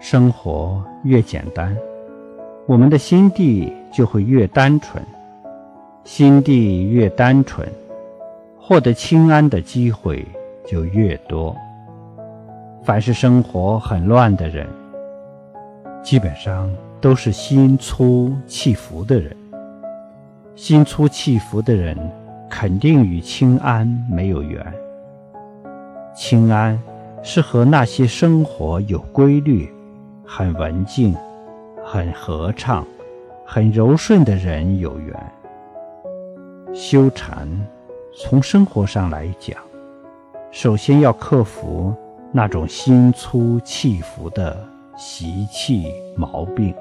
生活越简单，我们的心地就会越单纯；心地越单纯，获得清安的机会就越多。凡是生活很乱的人，基本上都是心粗气浮的人。心粗气浮的人，肯定与清安没有缘。清安是和那些生活有规律、很文静、很合唱、很柔顺的人有缘。修禅，从生活上来讲，首先要克服。那种心粗气浮的习气毛病。